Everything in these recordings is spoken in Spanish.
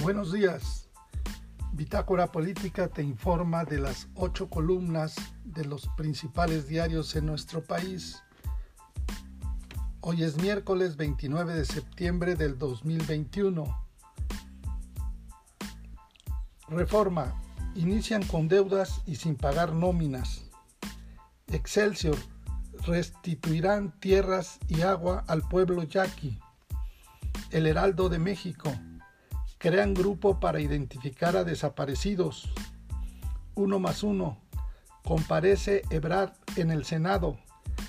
Buenos días. Bitácora Política te informa de las ocho columnas de los principales diarios en nuestro país. Hoy es miércoles 29 de septiembre del 2021. Reforma. Inician con deudas y sin pagar nóminas. Excelsior. Restituirán tierras y agua al pueblo yaqui. El Heraldo de México. Crean grupo para identificar a desaparecidos. Uno más uno. Comparece Ebrard en el Senado.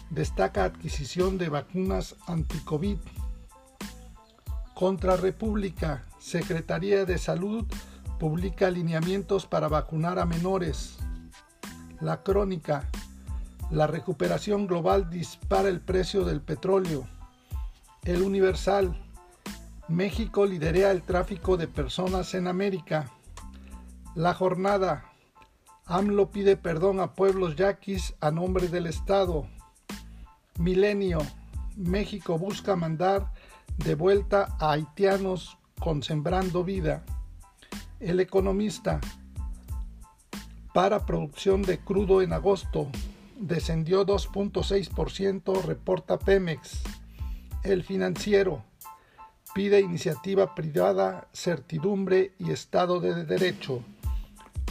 Destaca adquisición de vacunas anti-COVID. Contra República. Secretaría de Salud publica alineamientos para vacunar a menores. La crónica. La recuperación global dispara el precio del petróleo. El Universal. México lidera el tráfico de personas en América. La jornada. AMLO pide perdón a pueblos yaquis a nombre del Estado. Milenio. México busca mandar de vuelta a haitianos con Sembrando Vida. El economista. Para producción de crudo en agosto. Descendió 2.6%, reporta Pemex. El financiero pide iniciativa privada, certidumbre y Estado de Derecho.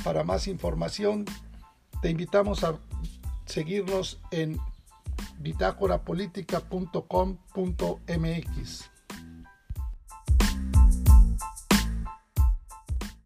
Para más información, te invitamos a seguirnos en bitácorapolítica.com.mx.